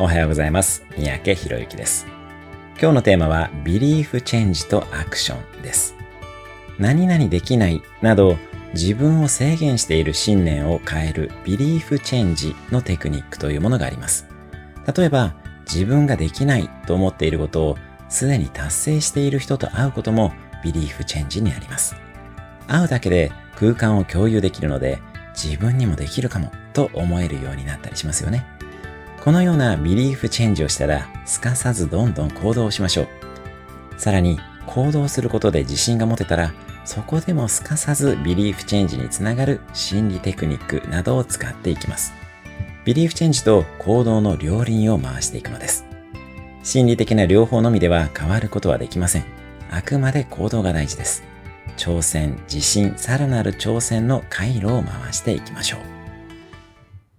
おはようございます。三宅博之です。今日のテーマは、ビリーフチェンジとアクションです。何々できないなど、自分を制限している信念を変えるビリーフチェンジのテクニックというものがあります。例えば、自分ができないと思っていることをすでに達成している人と会うこともビリーフチェンジにあります。会うだけで空間を共有できるので、自分にもできるかもと思えるようになったりしますよね。このようなビリーフチェンジをしたら、すかさずどんどん行動しましょう。さらに、行動することで自信が持てたら、そこでもすかさずビリーフチェンジにつながる心理テクニックなどを使っていきます。ビリーフチェンジと行動の両輪を回していくのです。心理的な療法のみでは変わることはできません。あくまで行動が大事です。挑戦、自信、さらなる挑戦の回路を回していきましょう。